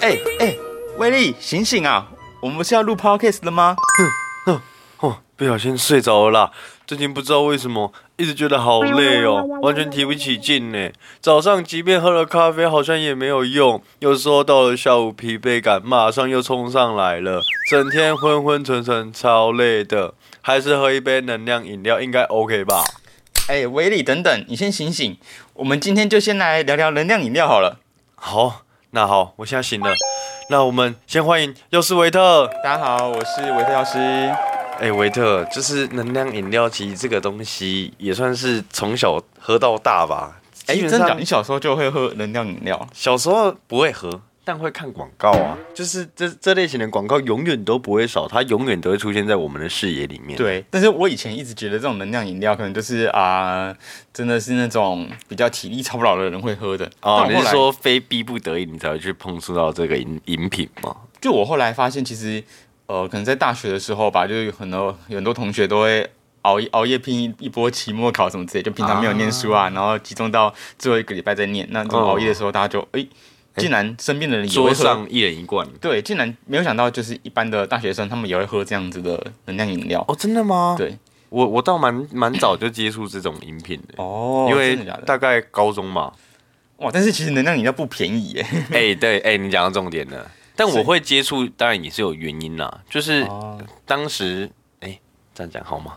哎哎，威力，醒醒啊！我们不是要录 podcast 了吗？哦，不小心睡着了啦。最近不知道为什么一直觉得好累哦，完全提不起劲呢。早上即便喝了咖啡，好像也没有用。有时候到了下午，疲惫感马上又冲上来了，整天昏昏沉沉，超累的。还是喝一杯能量饮料应该 OK 吧？哎，威力，等等，你先醒醒。我们今天就先来聊聊能量饮料好了。好，那好，我现在醒了。那我们先欢迎药师维特。大家好，我是维特药师。哎，维特，就是能量饮料，其实这个东西也算是从小喝到大吧。哎，真的，你小时候就会喝能量饮料？小时候不会喝，但会看广告啊。就是这这类型的广告永远都不会少，它永远都会出现在我们的视野里面。，对，但是我以前一直觉得这种能量饮料可能就是啊、真的是那种比较体力超不老的人会喝的。哦，你是说非逼不得已你才会去碰触到这个饮饮品吗？就我后来发现，其实呃，可能在大学的时候吧，就是有很多很多同学都会熬夜熬夜拼一一波期末考什么之类，就平常没有念书啊，然后集中到最后一个礼拜再念。那这种哦熬夜的时候，大家就哎、竟然身边的人也会喝。桌上一人一罐。对，竟然没有想到，就是一般的大学生，他们也会喝这样子的能量饮料。哦，真的吗？对，我我倒蛮蛮早就接触这种饮品的，哦因为真的假的？大概高中嘛。哇，但是其实能量饮料不便宜耶。哎、对，哎、你讲到重点了。但我会接触，当然也是有原因啦，就是哦，当时，哎、这样讲好吗？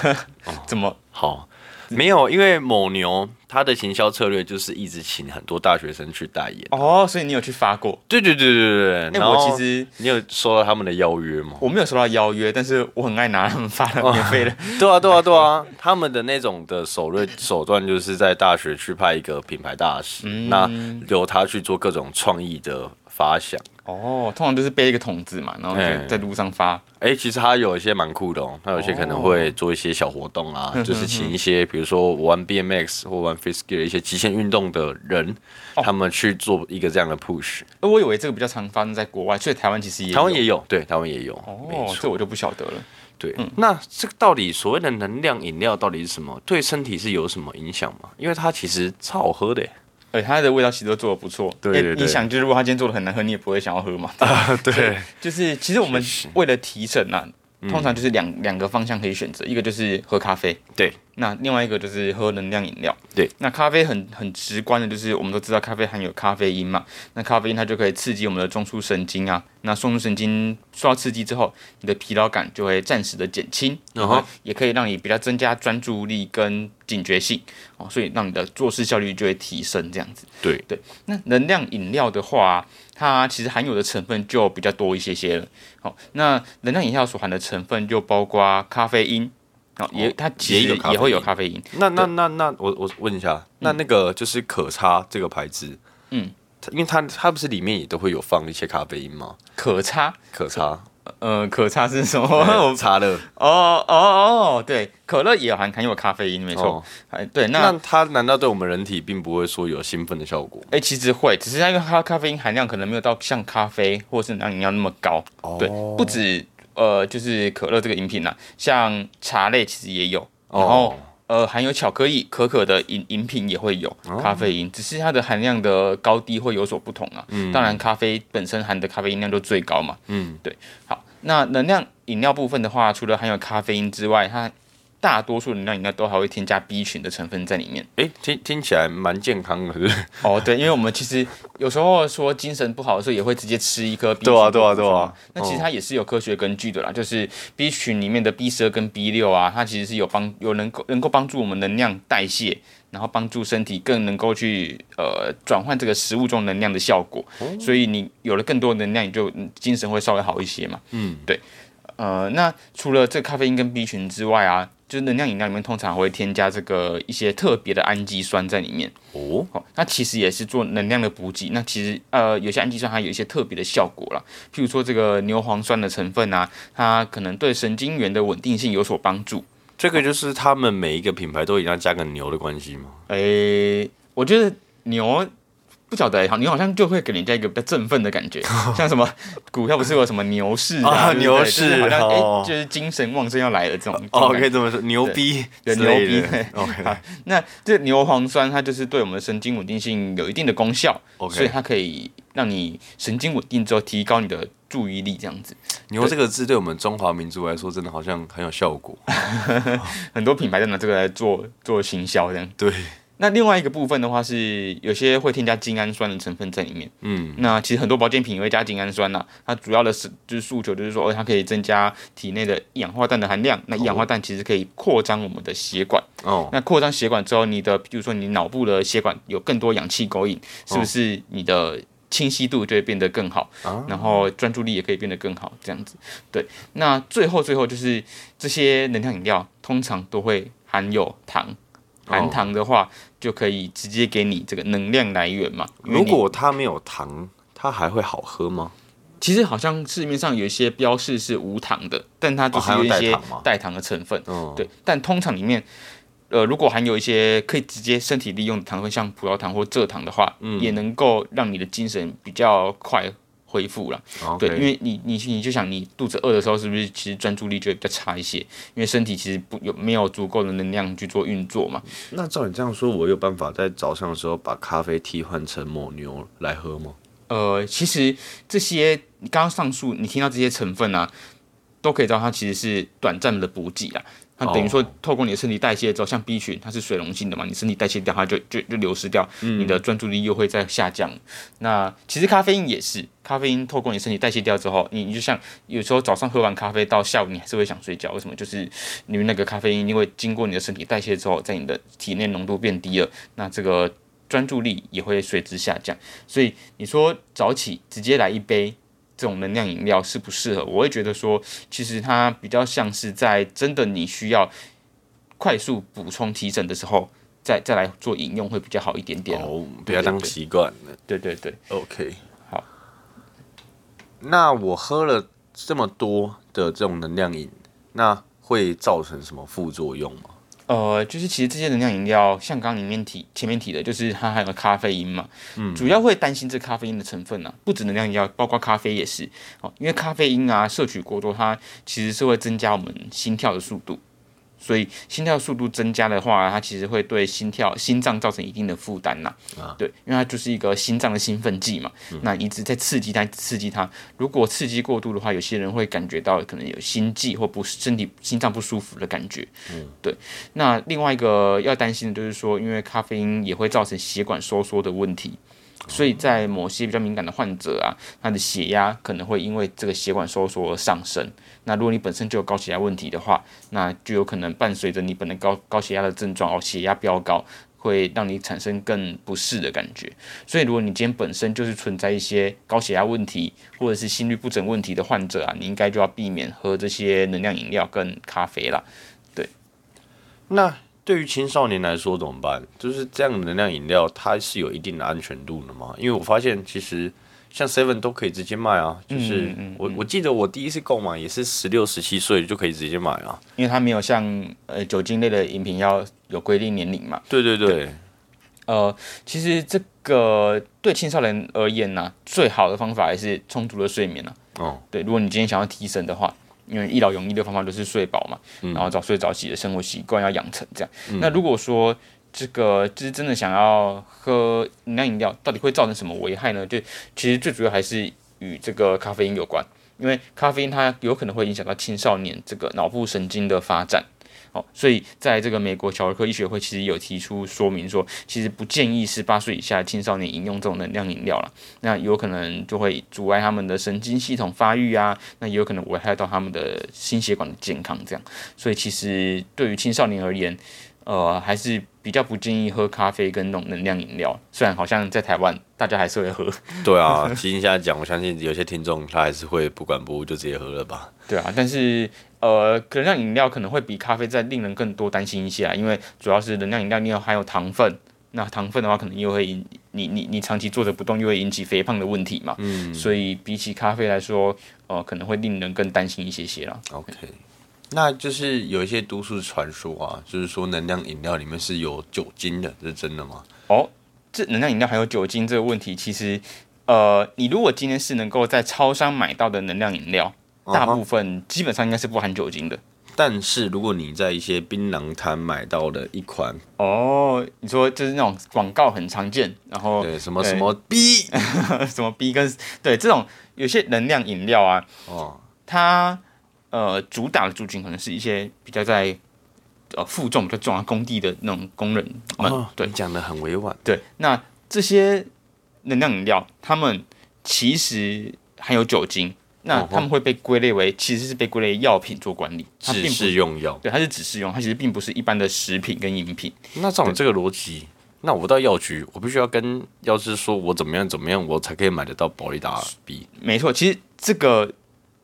怎么？好，没有，因为某牛它的行销策略就是一直请很多大学生去代言。哦，所以你有去发过？对对对对对对。哎、然后我其实你有收到他们的邀约吗？我没有收到邀约，但是我很爱拿他们发的免费的。对啊对啊对啊，他们的那种的手段手段就是在大学去派一个品牌大使，嗯那由他去做各种创意的发想。哦，通常就是背一个桶子嘛，然后哎就在路上发。哎、其实他有一些蛮酷的哦，他有些可能会做一些小活动啊，就是请一些比如说玩 BMX 或玩一些极限运动的人，哦他们去做一个这样的 push。呃我以为这个比较常发生在国外，所以台湾其实也有台湾也有，对，台湾也有，没哦，错。这我就不晓得了。对，那这个到底所谓的能量饮料到底是什么？对身体是有什么影响吗？因为它其实超好喝的耶。而且它的味道其实都做的不错。对对对哎你想，就是如果它今天做的很难喝，你也不会想要喝嘛。啊，对，就是其实我们为了提神啊，通常就是两两个方向可以选择，一个就是喝咖啡，对，那另外一个就是喝能量饮料。对，那咖啡很很直观的，就是我们都知道咖啡含有咖啡因嘛，那咖啡因它就可以刺激我们的中枢神经啊，那中枢神经受到刺激之后，你的疲劳感就会暂时的减轻，然后也可以让你比较增加专注力跟警觉性哦，所以让你的做事效率就会提升这样子。对对，那能量饮料的话，它其实含有的成分就比较多一些些。了。好、那能量饮料所含的成分就包括咖啡因，哦，也它其实也会有咖啡因。那那那那我我问一下，那那个就是可差这个牌子，嗯，因为它它不是里面也都会有放一些咖啡因吗？可差，可差，呃，可差是什么？呃 我差乐，哦哦哦，对，可乐也含含有咖啡因，没错。哦哎，对，那那它难道对我们人体并不会说有兴奋的效果？哎、其实会，只是它因为它咖啡因含量可能没有到像咖啡或是能量饮料那么高。对，哦不止呃，就是可乐这个饮品啦，像茶类其实也有，然哦后、呃，含有巧克力、可可的饮饮品也会有哦咖啡因，只是它的含量的高低会有所不同啊。嗯当然，咖啡本身含的咖啡因量就最高嘛。嗯，对好，那能量饮料部分的话，除了含有咖啡因之外，它大多数能量饮料都还会添加 B 群的成分在里面。哎，听听起来蛮健康的，是不是？哦，对，因为我们其实有时候说精神不好的时候，也会直接吃一颗 B 群对啊对啊对啊那其实它也是有科学根据的啦，就是 B 群里面的 B 十二跟 B 六啊，它其实是有帮有能够能够帮助我们能量代谢，然后帮助身体更能够去呃转换这个食物中能量的效果。所以你有了更多能量，你就嗯精神会稍微好一些嘛。嗯，对。呃，那除了这咖啡因跟 B 群之外啊，就是能量饮料里面通常会添加这个一些特别的氨基酸在里面。哦，哦，那其实也是做能量的补给。那其实呃，有些氨基酸它有一些特别的效果啦，譬如说这个牛磺酸的成分啊，它可能对神经元的稳定性有所帮助。这个就是他们每一个品牌都一定要加个牛的关系吗？诶、我觉得牛不晓得，好，你好像就会给人家一个比较振奋的感觉，像什么股票不是有什么牛市啊 牛市就是好像哎、哦就是精神旺盛要来了这种。哦，可以这么说，牛逼对牛逼 OK 那这牛磺酸它就是对我们的神经稳定性有一定的功效 OK 所以它可以让你神经稳定之后提高你的注意力，这样子。牛这个字对我们中华民族来说，真的好像很有效果。很多品牌都拿这个来做做行销这样。对，那另外一个部分的话是有些会添加精氨酸的成分在里面。嗯，那其实很多保健品也会加精氨酸呐、它主要的是就是诉求就是说，哦，它可以增加体内的一氧化氮的含量。那一氧化氮其实可以扩张我们的血管。哦，那扩张血管之后，你的比如说你脑部的血管有更多氧气勾引，是不是你的清晰度就会变得更好，啊然后专注力也可以变得更好，这样子。对，那最后最后就是这些能量饮料通常都会含有糖，含糖的话就可以直接给你这个能量来源嘛。如果它没有糖，它还会好喝吗？其实好像市面上有一些标示是无糖的，但它就是有有一些代糖吗代糖的成分。嗯，对，但通常里面，呃，如果含有一些可以直接身体利用的糖分，像葡萄糖或蔗糖的话，嗯也能够让你的精神比较快恢复了。对，因为你你你就想你肚子饿的时候，是不是其实专注力就会比较差一些？因为身体其实不有没有足够的能量去做运作嘛。那照你这样说，我有办法在早上的时候把咖啡替换成抹牛来喝吗？呃，其实这些你刚刚上述你听到这些成分啊，都可以知道它其实是短暂的补给啦。它等于说，透过你的身体代谢之后，像 B 群它是水溶性的嘛，你身体代谢掉，它就就就流失掉，你的专注力又会再下降。那其实咖啡因也是，咖啡因透过你身体代谢掉之后，你你就像有时候早上喝完咖啡到下午你还是会想睡觉，为什么？就是因为那个咖啡因因为经过你的身体代谢之后，在你的体内浓度变低了，那这个专注力也会随之下降。所以你说早起直接来一杯这种能量饮料适不适合？我会觉得说，其实它比较像是在真的你需要快速补充提神的时候，再再来做饮用会比较好一点点哦。哦，不要当习惯了。对对对，OK，好。那我喝了这么多的这种能量饮，那会造成什么副作用吗？呃，就是其实这些能量饮料，像刚刚里面提前面提的，就是它含有咖啡因嘛，嗯，主要会担心这咖啡因的成分啊，不止能量饮料，包括咖啡也是。哦，因为咖啡因啊摄取过多，它其实是会增加我们心跳的速度，所以心跳速度增加的话，它其实会对心跳、心脏造成一定的负担呐。对，因为它就是一个心脏的兴奋剂嘛，那一直在刺激它，刺激它。如果刺激过度的话，有些人会感觉到可能有心悸或不身体心脏不舒服的感觉。嗯，对。那另外一个要担心的就是说，因为咖啡因也会造成血管收缩的问题。所以在某些比较敏感的患者啊，他的血压可能会因为这个血管收缩而上升。那如果你本身就有高血压问题的话，那就有可能伴随着你本来高高血压的症状哦，血压飙高，会让你产生更不适的感觉。所以如果你今天本身就是存在一些高血压问题或者是心率不整问题的患者啊，你应该就要避免喝这些能量饮料跟咖啡啦。那对于青少年来说怎么办？就是这样的能量饮料，它是有一定的安全度的嘛？因为我发现其实像 Seven 都可以直接卖啊，就是我我记得我第一次购买也是十六十七岁就可以直接买啊。因为它没有像呃酒精类的饮品要有规定年龄嘛。对对对，呃，其实这个对青少年而言呢、最好的方法还是充足的睡眠啊。哦，对，如果你今天想要提神的话，因为一劳永逸的方法就是睡饱嘛，然后早睡早起的生活习惯要养成这样。那如果说这个就是真的想要喝能量饮料，到底会造成什么危害呢？就其实最主要还是与这个咖啡因有关，因为咖啡因它有可能会影响到青少年这个脑部神经的发展。哦，所以在这个美国小儿科医学会其实有提出说明说，其实不建议十八岁以下青少年饮用这种能量饮料了，那有可能就会阻碍他们的神经系统发育啊，那也有可能危害到他们的心血管的健康这样。所以其实对于青少年而言，呃，还是比较不建议喝咖啡跟那种能量饮料。虽然好像在台湾大家还是会喝，对啊，其实你现在讲，我相信有些听众他还是会不管不顾就直接喝了吧。对啊，但是呃，能量饮料可能会比咖啡再令人更多担心一些啊，因为主要是能量饮料里面含有糖分，那糖分的话可能又会引你你你长期坐着不动，又会引起肥胖的问题嘛。嗯，所以比起咖啡来说，呃，可能会令人更担心一些些啦。OK，那就是有一些都市传说啊，就是说能量饮料里面是有酒精的，这是真的吗？哦，这能量饮料还有酒精这个问题，其实呃，你如果今天是能够在超商买到的能量饮料，大部分基本上应该是不含酒精的。但是如果你在一些槟榔摊买到的一款，哦，你说就是那种广告很常见，然后对什么什么 B，什么 B 跟对这种有些能量饮料啊，哦，它呃主打的族群可能是一些比较在呃负重比较重啊工地的那种工人们，哦，对你讲的很委婉，对，那这些能量饮料，他们其实含有酒精，那他们会被归类为其实是被归类药品做管理，它并只不是用药。对，它是只是用，它其实并不是一般的食品跟饮品。那照你这个逻辑，那我到药局，我必须要跟药师说我怎么样怎么样，我才可以买得到保利达 B。没错，其实这个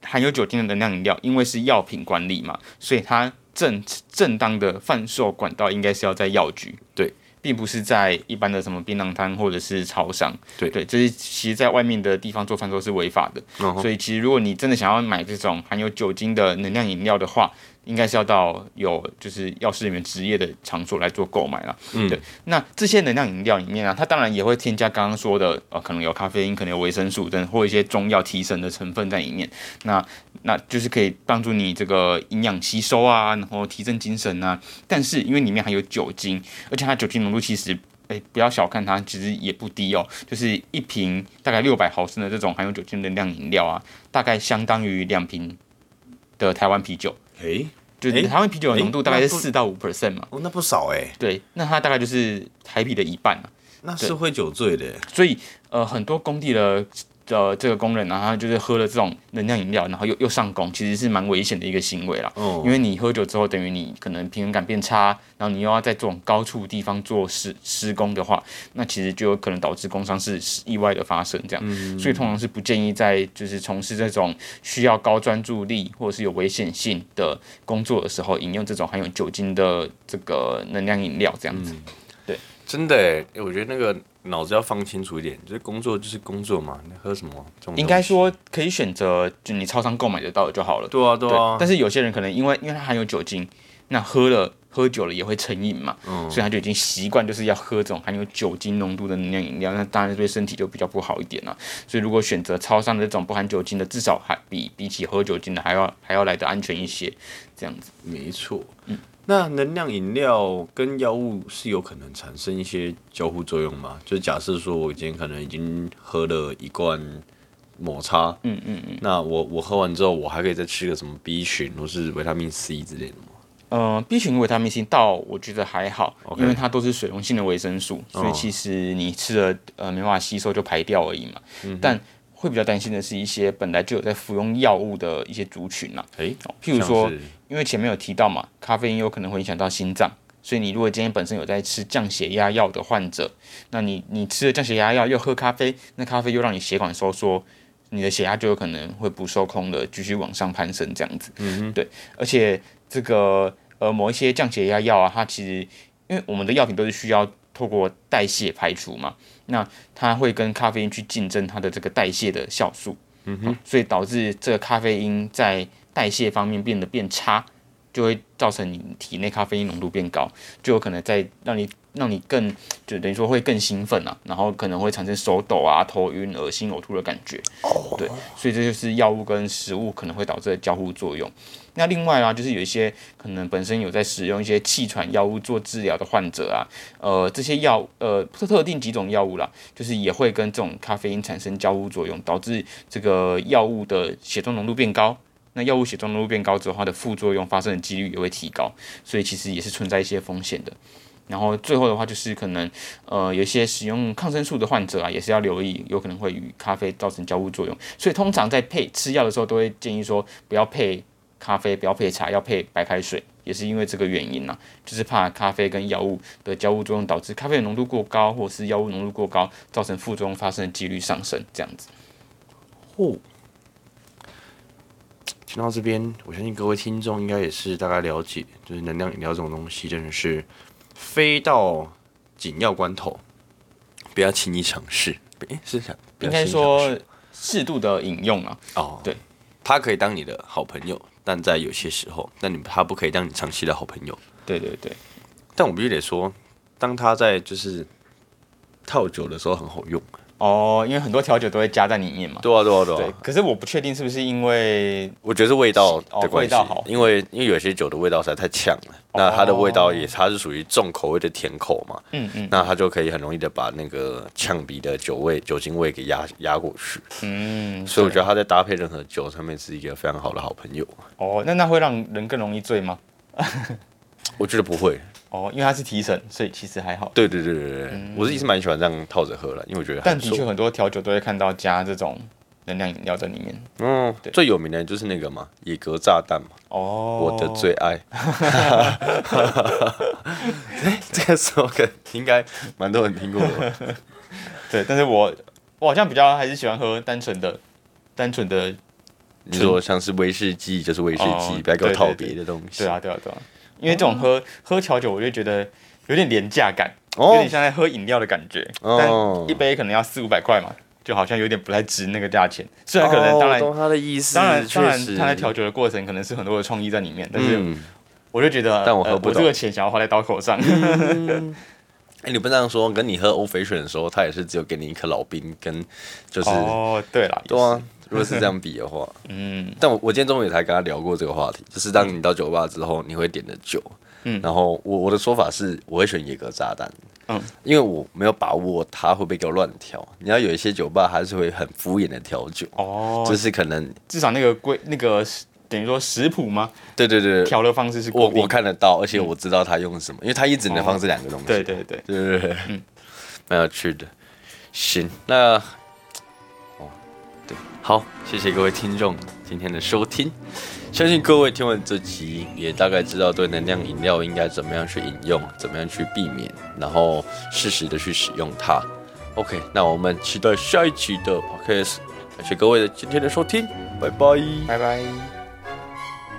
含有酒精的能量饮料，因为是药品管理嘛，所以它正正当的贩售管道应该是要在药局，对，并不是在一般的什么槟榔摊或者是超商，对。对，这是其实在外面的地方做贩售是违法的，嗯所以其实如果你真的想要买这种含有酒精的能量饮料的话，应该是要到有就是药师里面职业的场所来做购买了。嗯对。那这些能量饮料里面啊，它当然也会添加刚刚说的呃，可能有咖啡因，可能有维生素等或一些中药提神的成分在里面。那那就是可以帮助你这个营养吸收啊，然后提振精神啊。但是因为里面含有酒精，而且它酒精浓度其实。哎，不要小看它，其实也不低哦。就是一瓶大概六百毫升的这种含有酒精的能量饮料啊，大概相当于两瓶的台湾啤酒。诶，就台湾啤酒的浓度大概是四到五 percent 嘛，哦，那不少哎，对，那它大概就是台啤的一半啊。那是会酒醉的。所以呃，很多工地的的这个工人然后就是喝了这种能量饮料，然后又又上工，其实是蛮危险的一个行为啦。哦因为你喝酒之后，等于你可能平衡感变差，然后你又要在这种高处地方做施施工的话，那其实就有可能导致工伤是意外的发生这样。所以通常是不建议在就是从事这种需要高专注力或者是有危险性的工作的时候，饮用这种含有酒精的这个能量饮料这样子。真的哎，我觉得那个脑子要放清楚一点，就是工作就是工作嘛，你喝什么这种应该说可以选择就你超商购买得到的就好了。对啊对啊，但是有些人可能因为因为它含有酒精，那喝了喝酒了也会成瘾嘛，嗯所以他就已经习惯就是要喝这种含有酒精浓度的能量饮料，那当然对身体就比较不好一点了。所以如果选择超商的这种不含酒精的，至少还比比起喝酒精的还要还要来的安全一些，这样子。没错。那能量饮料跟药物是有可能产生一些交互作用吗？就假设说我今天可能已经喝了一罐抹茶，嗯嗯嗯。那我我喝完之后，我还可以再吃个什么 B 群或是维他命 C 之类的吗？呃，B 群维他命 C 倒我觉得还好因为它都是水溶性的维生素，所以哦其实你吃了呃没办法吸收就排掉而已嘛。但会比较担心的是一些本来就有在服用药物的一些族群啦、诶，哦譬如说因为前面有提到嘛，咖啡因有可能会影响到心脏，所以你如果今天本身有在吃降血压药的患者，那你你吃了降血压药又喝咖啡，那咖啡又让你血管收缩，你的血压就有可能会不受控的继续往上攀升这样子。嗯对，而且这个呃某一些降血压药啊，它其实因为我们的药品都是需要透过代谢排除嘛，那它会跟咖啡因去竞争它的这个代谢的酵素。嗯哼，所以导致这个咖啡因在代谢方面变得变差，就会造成你体内咖啡因浓度变高，就有可能在让你让你更就等于说会更兴奋啊，然后可能会产生手抖啊、头晕、恶心、呕吐的感觉。对，所以这就是药物跟食物可能会导致的交互作用。那另外啊，就是有一些可能本身有在使用一些气喘药物做治疗的患者啊，呃，这些药呃特特定几种药物啦，就是也会跟这种咖啡因产生交互作用，导致这个药物的血中浓度变高。那药物血中浓度变高之后，它的副作用发生的几率也会提高，所以其实也是存在一些风险的。然后最后的话就是可能呃有些使用抗生素的患者啊，也是要留意，有可能会与咖啡造成交互作用。所以通常在配吃药的时候，都会建议说不要配咖啡，不要配茶，要配白开水，也是因为这个原因呐、就是怕咖啡跟药物的交互作用导致咖啡的浓度过高，或是药物浓度过高，造成副作用发生的几率上升，这样子。哦，听到这边，我相信各位听众应该也是大概了解，就是能量饮料这种东西真的是非到紧要关头，不要轻易尝试。诶、是应该说适度的饮用啊，哦，对，他可以当你的好朋友，但在有些时候，但你他不可以当你长期的好朋友。对对对，但我必须得说，当他在就是套酒的时候很好用。哦，因为很多调酒都会加在里面嘛。对啊，对啊，对啊对啊。，可是我不确定是不是因为我觉得是味道哦的关系，味道好因为因为有些酒的味道实在太呛了，那它的味道也它是属于重口味的甜口嘛，嗯嗯那它就可以很容易的把那个呛鼻的酒味、酒精味给压压过去，嗯，所以我觉得它在搭配任何酒上面是一个非常好的好朋友。哦，那那会让人更容易醉吗？我觉得不会，哦，因为它是提神，所以其实还好。对对对对对，我自己是蛮喜欢这样套着喝了，因为我觉得但的确很多调酒都会看到加这种能量饮料在里面。嗯，最有名的就是那个嘛，野格炸弹嘛，哦，我的最爱。哎，这个 slogan 应该蛮多人听过的吧。对，但是我我好像比较还是喜欢喝单纯的单纯的。你说像是威士忌就是威士忌，哦不要给我套对对对别的东西。对啊，对啊，对啊，因为这种喝、喝调酒，我就觉得有点廉价感，哦有点像在喝饮料的感觉。哦但一杯可能要四五百块嘛，就好像有点不太值那个价钱。虽然可能当然、哦懂他的意思，当然当然，他在调酒的过程可能是很多的创意在里面，但是嗯，我就觉得，但我喝不懂呃我这个钱想要花在刀口上。哎，你不这样说，跟你喝欧菲选的时候，他也是只有给你一颗老兵，跟就是哦，对了，对啊，如果是这样比的话，嗯，但我我今天中午也才跟他聊过这个话题，就是当你到酒吧之后，你会点的酒，嗯然后我我的说法是，我会选野格炸弹，嗯，因为我没有把握他会不会给我乱调。你要有一些酒吧还是会很敷衍的调酒，哦，就是可能至少那个规那个等于说食谱吗？对对对，调的方式是我我看得到，而且我知道他用什么，因为他一直能放这两个东西。对对对，对对对，嗯，蛮有趣的。行，那哦，对，好，谢谢各位听众今天的收听。相信各位听完这集，也大概知道对能量饮料应该怎么样去饮用，怎么样去避免，然后适时的去使用它。OK，那我们期待下一期的 Podcast。感谢各位的今天的收听，拜拜。拜拜。